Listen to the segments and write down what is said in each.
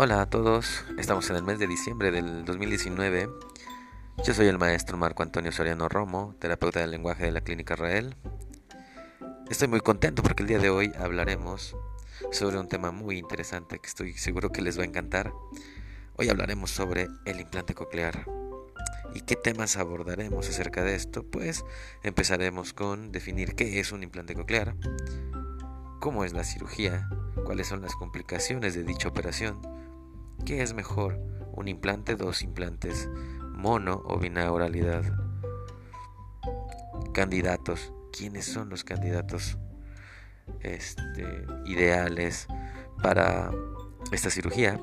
Hola a todos, estamos en el mes de diciembre del 2019. Yo soy el maestro Marco Antonio Soriano Romo, terapeuta del lenguaje de la Clínica Rael. Estoy muy contento porque el día de hoy hablaremos sobre un tema muy interesante que estoy seguro que les va a encantar. Hoy hablaremos sobre el implante coclear. ¿Y qué temas abordaremos acerca de esto? Pues empezaremos con definir qué es un implante coclear, cómo es la cirugía, cuáles son las complicaciones de dicha operación, ¿Qué es mejor? ¿Un implante, dos implantes, mono o binauralidad? Candidatos. ¿Quiénes son los candidatos este, ideales para esta cirugía?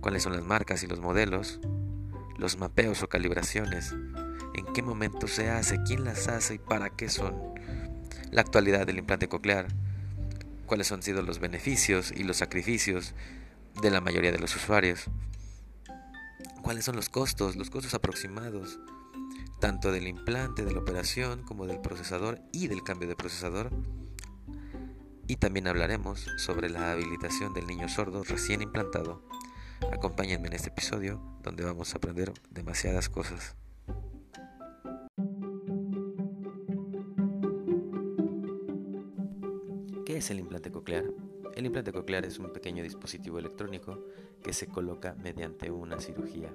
¿Cuáles son las marcas y los modelos? Los mapeos o calibraciones. ¿En qué momento se hace? ¿Quién las hace y para qué son? La actualidad del implante coclear. ¿Cuáles han sido los beneficios y los sacrificios de la mayoría de los usuarios. ¿Cuáles son los costos? Los costos aproximados, tanto del implante, de la operación, como del procesador y del cambio de procesador. Y también hablaremos sobre la habilitación del niño sordo recién implantado. Acompáñenme en este episodio donde vamos a aprender demasiadas cosas. ¿Qué es el implante coclear? El implante coclear es un pequeño dispositivo electrónico que se coloca mediante una cirugía.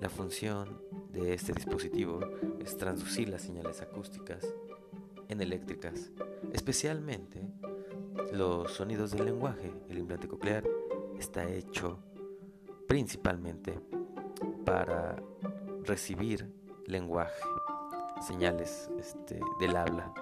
La función de este dispositivo es transducir las señales acústicas en eléctricas, especialmente los sonidos del lenguaje. El implante coclear está hecho principalmente para recibir lenguaje, señales este, del habla.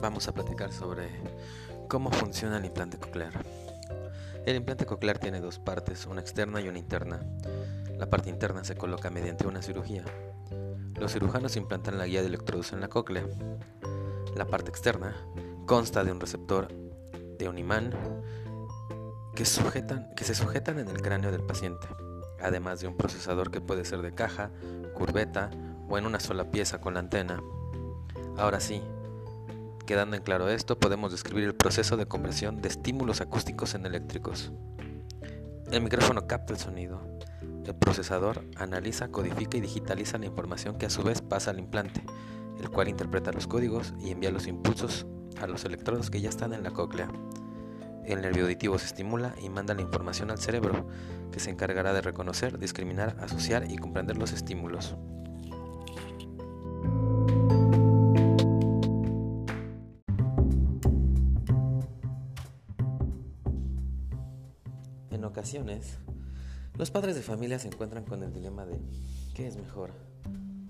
Vamos a platicar sobre cómo funciona el implante coclear. El implante coclear tiene dos partes, una externa y una interna. La parte interna se coloca mediante una cirugía. Los cirujanos implantan la guía de electrodos en la cóclea. La parte externa consta de un receptor de un imán que, que se sujetan en el cráneo del paciente, además de un procesador que puede ser de caja, curveta o en una sola pieza con la antena. Ahora sí, quedando en claro esto, podemos describir el proceso de conversión de estímulos acústicos en eléctricos. El micrófono capta el sonido. El procesador analiza, codifica y digitaliza la información que a su vez pasa al implante, el cual interpreta los códigos y envía los impulsos a los electrodos que ya están en la cóclea. El nervio auditivo se estimula y manda la información al cerebro, que se encargará de reconocer, discriminar, asociar y comprender los estímulos. Ocasiones, los padres de familia se encuentran con el dilema de ¿qué es mejor?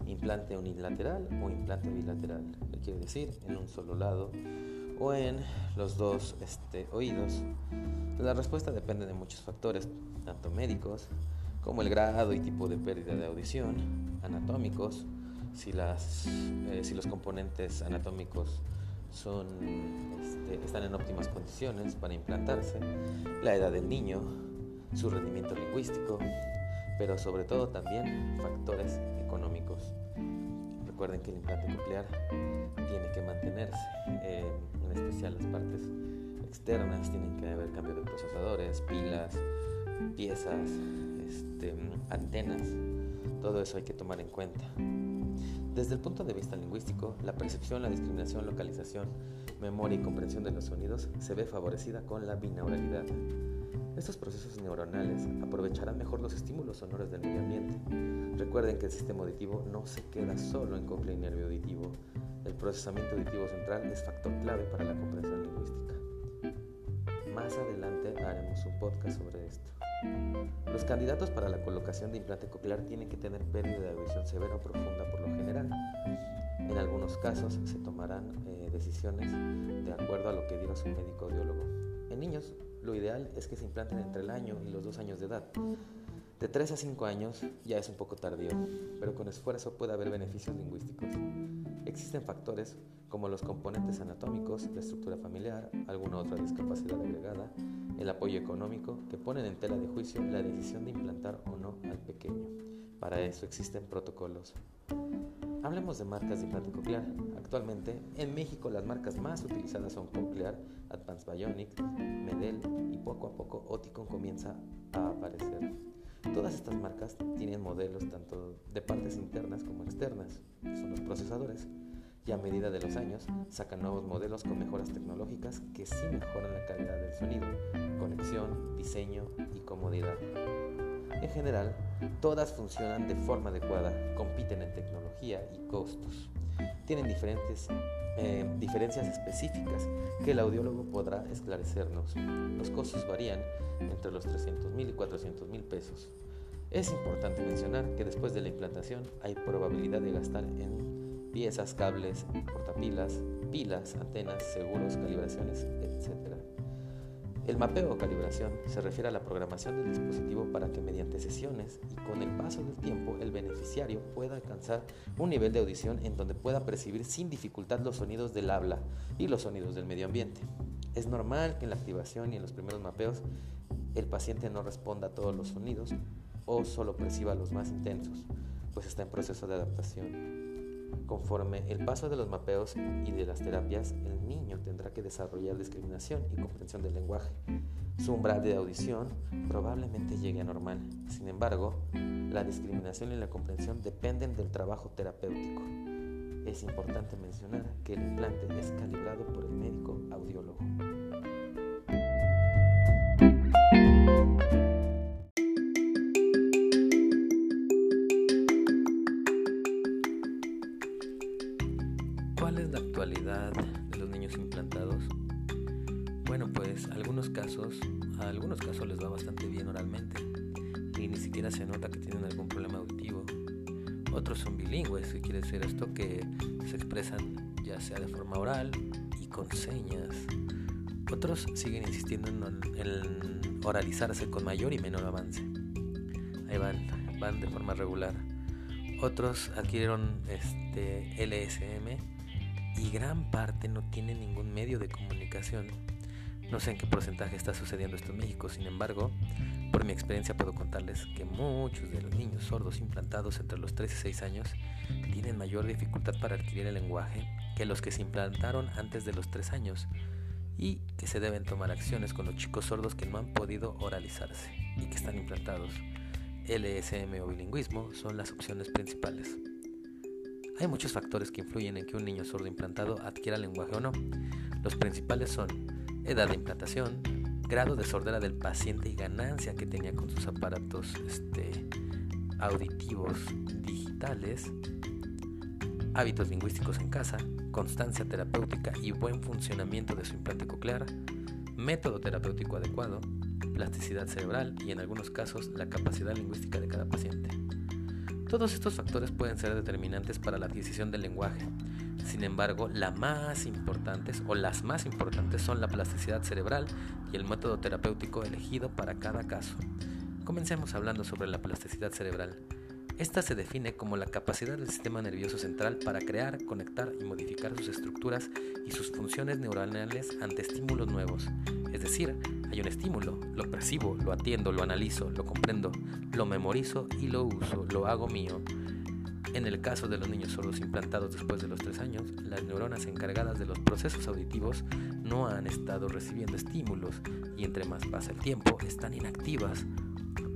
¿Implante unilateral o implante bilateral? ¿Qué quiere decir? En un solo lado o en los dos este, oídos. La respuesta depende de muchos factores, tanto médicos como el grado y tipo de pérdida de audición, anatómicos, si, las, eh, si los componentes anatómicos son, este, están en óptimas condiciones para implantarse, la edad del niño, su rendimiento lingüístico, pero sobre todo también factores económicos. Recuerden que el implante coclear tiene que mantenerse, eh, en especial las partes externas, tienen que haber cambio de procesadores, pilas, piezas, este, antenas, todo eso hay que tomar en cuenta. Desde el punto de vista lingüístico, la percepción, la discriminación, localización, memoria y comprensión de los sonidos se ve favorecida con la binauralidad. Estos procesos neuronales aprovecharán mejor los estímulos sonoros del medio ambiente. Recuerden que el sistema auditivo no se queda solo en cóclea y nervio auditivo. El procesamiento auditivo central es factor clave para la comprensión lingüística. Más adelante haremos un podcast sobre esto. Los candidatos para la colocación de implante coclear tienen que tener pérdida de audición severa o profunda por lo general. En algunos casos se tomarán eh, decisiones de acuerdo a lo que diga su médico audiólogo. En niños, lo ideal es que se implanten entre el año y los dos años de edad. De 3 a 5 años ya es un poco tardío, pero con esfuerzo puede haber beneficios lingüísticos. Existen factores como los componentes anatómicos, la estructura familiar, alguna otra discapacidad agregada, el apoyo económico, que ponen en tela de juicio la decisión de implantar o no al pequeño. Para eso existen protocolos. Hablemos de marcas de implante coclear. Actualmente, en México las marcas más utilizadas son Cochlear, Advanced Bionic, Medel y poco a poco Oticon comienza a aparecer. Todas estas marcas tienen modelos tanto de partes internas como externas, que son los procesadores, y a medida de los años sacan nuevos modelos con mejoras tecnológicas que sí mejoran la calidad del sonido, conexión, diseño y comodidad. En general, todas funcionan de forma adecuada, compiten en tecnología y costos. Tienen diferentes eh, diferencias específicas que el audiólogo podrá esclarecernos. Los costos varían entre los 300 mil y 400 mil pesos. Es importante mencionar que después de la implantación hay probabilidad de gastar en piezas, cables, portapilas, pilas, antenas, seguros, calibraciones, etc. El mapeo o calibración se refiere a la programación del dispositivo para que mediante sesiones y con el paso del tiempo el beneficiario pueda alcanzar un nivel de audición en donde pueda percibir sin dificultad los sonidos del habla y los sonidos del medio ambiente. Es normal que en la activación y en los primeros mapeos el paciente no responda a todos los sonidos o solo perciba los más intensos, pues está en proceso de adaptación. Conforme el paso de los mapeos y de las terapias, el niño tendrá que desarrollar discriminación y comprensión del lenguaje. Su umbral de audición probablemente llegue a normal. Sin embargo, la discriminación y la comprensión dependen del trabajo terapéutico. Es importante mencionar que el implante es calibrado por el médico audiólogo. Bilingües, que quiere decir esto que se expresan ya sea de forma oral y con señas. Otros siguen insistiendo en, oralizarse con mayor y menor avance. Ahí van, van de forma regular. Otros adquirieron este LSM y gran parte no tiene ningún medio de comunicación. No sé en qué porcentaje está sucediendo esto en México, sin embargo, por mi experiencia puedo contarles que muchos de los niños sordos implantados entre los 3 y 6 años tienen mayor dificultad para adquirir el lenguaje que los que se implantaron antes de los 3 años y que se deben tomar acciones con los chicos sordos que no han podido oralizarse y que están implantados. LSM o bilingüismo son las opciones principales. Hay muchos factores que influyen en que un niño sordo implantado adquiera lenguaje o no. Los principales son edad de implantación, grado de sordera del paciente y ganancia que tenía con sus aparatos este, auditivos digitales, hábitos lingüísticos en casa, constancia terapéutica y buen funcionamiento de su implante coclear, método terapéutico adecuado, plasticidad cerebral y en algunos casos la capacidad lingüística de cada paciente. Todos estos factores pueden ser determinantes para la adquisición del lenguaje. Sin embargo, la más importantes o las más importantes son la plasticidad cerebral y el método terapéutico elegido para cada caso. Comencemos hablando sobre la plasticidad cerebral. Esta se define como la capacidad del sistema nervioso central para crear, conectar y modificar sus estructuras y sus funciones neuronales ante estímulos nuevos, es decir, hay un estímulo, lo percibo, lo atiendo, lo analizo, lo comprendo, lo memorizo y lo uso, lo hago mío. En el caso de los niños sordos implantados después de los 3 años, las neuronas encargadas de los procesos auditivos no han estado recibiendo estímulos y entre más pasa el tiempo están inactivas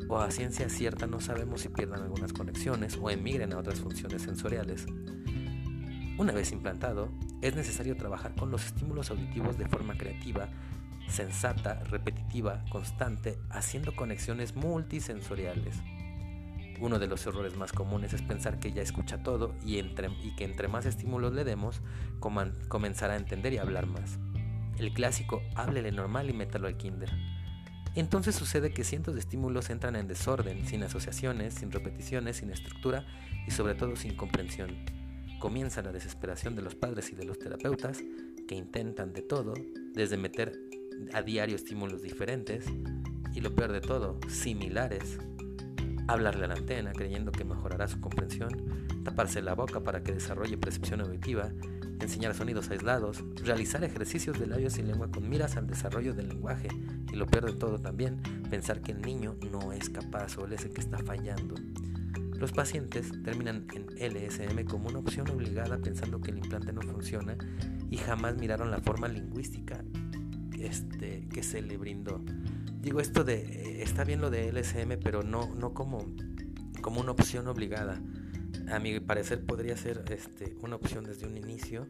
o a ciencia cierta no sabemos si pierdan algunas conexiones o emigren a otras funciones sensoriales. Una vez implantado, es necesario trabajar con los estímulos auditivos de forma creativa sensata, repetitiva, constante, haciendo conexiones multisensoriales. Uno de los errores más comunes es pensar que ya escucha todo y, que entre más estímulos le demos, comenzará a entender y hablar más. El clásico, háblele normal y métalo al kinder. Entonces sucede que cientos de estímulos entran en desorden, sin asociaciones, sin repeticiones, sin estructura y sobre todo sin comprensión. Comienza la desesperación de los padres y de los terapeutas que intentan de todo, desde meter a diario estímulos diferentes y lo peor de todo, similares, hablarle a la antena creyendo que mejorará su comprensión, taparse la boca para que desarrolle percepción auditiva, enseñar sonidos aislados, realizar ejercicios de labios y lengua con miras al desarrollo del lenguaje y lo peor de todo también, pensar que el niño no es capaz o él es que está fallando. Los pacientes terminan en LSM como una opción obligada pensando que el implante no funciona y jamás miraron la forma lingüística este, que se le brindó. Digo esto de, está bien lo de LSM, pero no, no como, como una opción obligada. A mi parecer podría ser este, una opción desde un inicio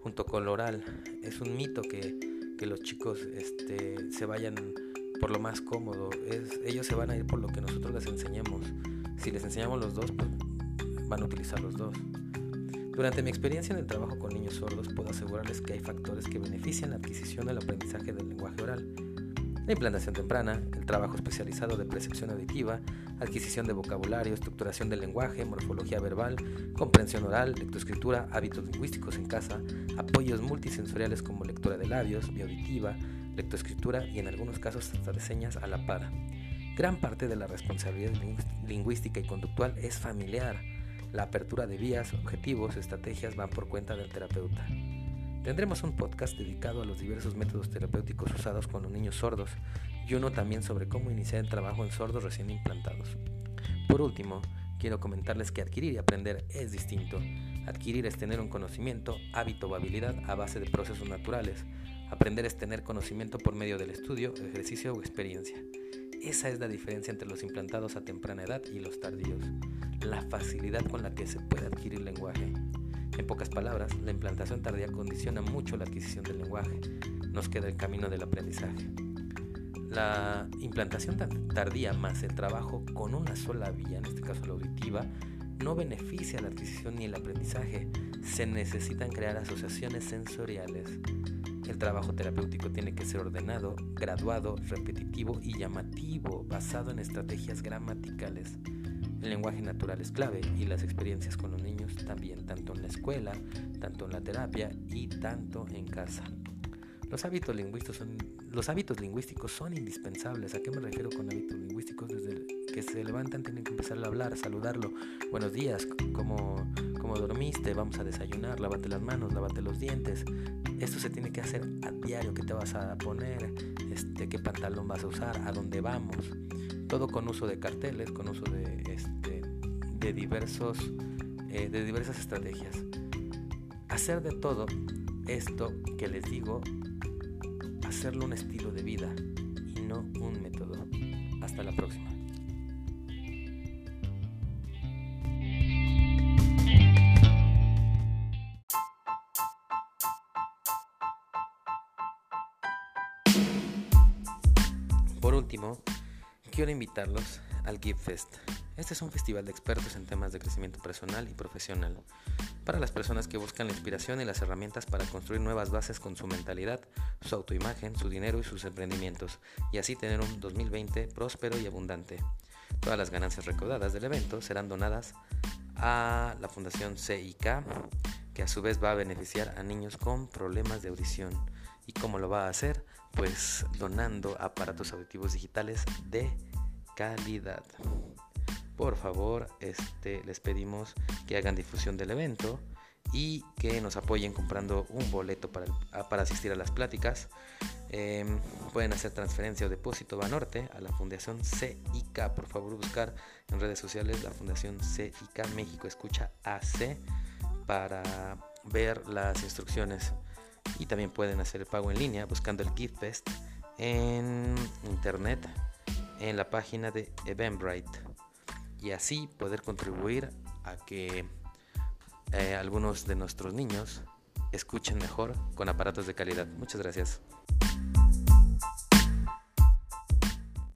junto con lo oral. Es un mito que, que los chicos este, se vayan por lo más cómodo. Ellos se van a ir por lo que nosotros les enseñemos. Si les enseñamos los dos, pues van a utilizar los dos. Durante mi experiencia en el trabajo con niños sordos, puedo asegurarles que hay factores que benefician la adquisición del aprendizaje del lenguaje oral. La implantación temprana, el trabajo especializado de percepción auditiva, adquisición de vocabulario, estructuración del lenguaje, morfología verbal, comprensión oral, lectoescritura, hábitos lingüísticos en casa, apoyos multisensoriales como lectura de labios, bioauditiva, lectoescritura y en algunos casos hasta de señas a la par. Gran parte de la responsabilidad lingüística y conductual es familiar. La apertura de vías, objetivos, estrategias van por cuenta del terapeuta. Tendremos un podcast dedicado a los diversos métodos terapéuticos usados con los niños sordos y uno también sobre cómo iniciar el trabajo en sordos recién implantados. Por último, quiero comentarles que adquirir y aprender es distinto. Adquirir es tener un conocimiento, hábito o habilidad a base de procesos naturales. Aprender es tener conocimiento por medio del estudio, ejercicio o experiencia. Esa es la diferencia entre los implantados a temprana edad y los tardíos, la facilidad con la que se puede adquirir lenguaje. En pocas palabras, la implantación tardía condiciona mucho la adquisición del lenguaje, nos queda el camino del aprendizaje. La implantación tardía más el trabajo con una sola vía, en este caso la auditiva, no beneficia la adquisición ni el aprendizaje. Se necesitan crear asociaciones sensoriales. El trabajo terapéutico tiene que ser ordenado, graduado, repetitivo y llamativo, basado en estrategias gramaticales. El lenguaje natural es clave y las experiencias con los niños también, tanto en la escuela, tanto en la terapia y tanto en casa. Los hábitos lingüísticos son, indispensables. ¿A qué me refiero con hábitos lingüísticos? Desde que se levantan tienen que empezar a hablar, saludarlo. Buenos días, ¿cómo, cómo dormiste? Vamos a desayunar, lávate las manos, lávate los dientes. Esto se tiene que hacer a diario, qué te vas a poner, este, qué pantalón vas a usar, a dónde vamos. Todo con uso de carteles, con uso de, este, de, diversos, eh, de diversas estrategias. Hacer de todo esto que les digo, hacerlo un estilo de vida y no un método. Hasta la próxima. Por último, quiero invitarlos al Give Fest. Este es un festival de expertos en temas de crecimiento personal y profesional para las personas que buscan la inspiración y las herramientas para construir nuevas bases con su mentalidad, su autoimagen, su dinero y sus emprendimientos, y así tener un 2020 próspero y abundante. Todas las ganancias recaudadas del evento serán donadas a la Fundación CIK, que a su vez va a beneficiar a niños con problemas de audición. ¿Y cómo lo va a hacer? Pues donando aparatos auditivos digitales de calidad. Por favor, este, les pedimos que hagan difusión del evento y que nos apoyen comprando un boleto para, para asistir a las pláticas. Em, pueden hacer transferencia o depósito Banorte a la Fundación CIK. Por favor, buscar en redes sociales la Fundación CIK México Escucha AC para ver las instrucciones y también pueden hacer el pago en línea buscando el Gift Fest en internet en la página de Eventbrite y así poder contribuir a que eh, algunos de nuestros niños escuchen mejor con aparatos de calidad. Muchas gracias.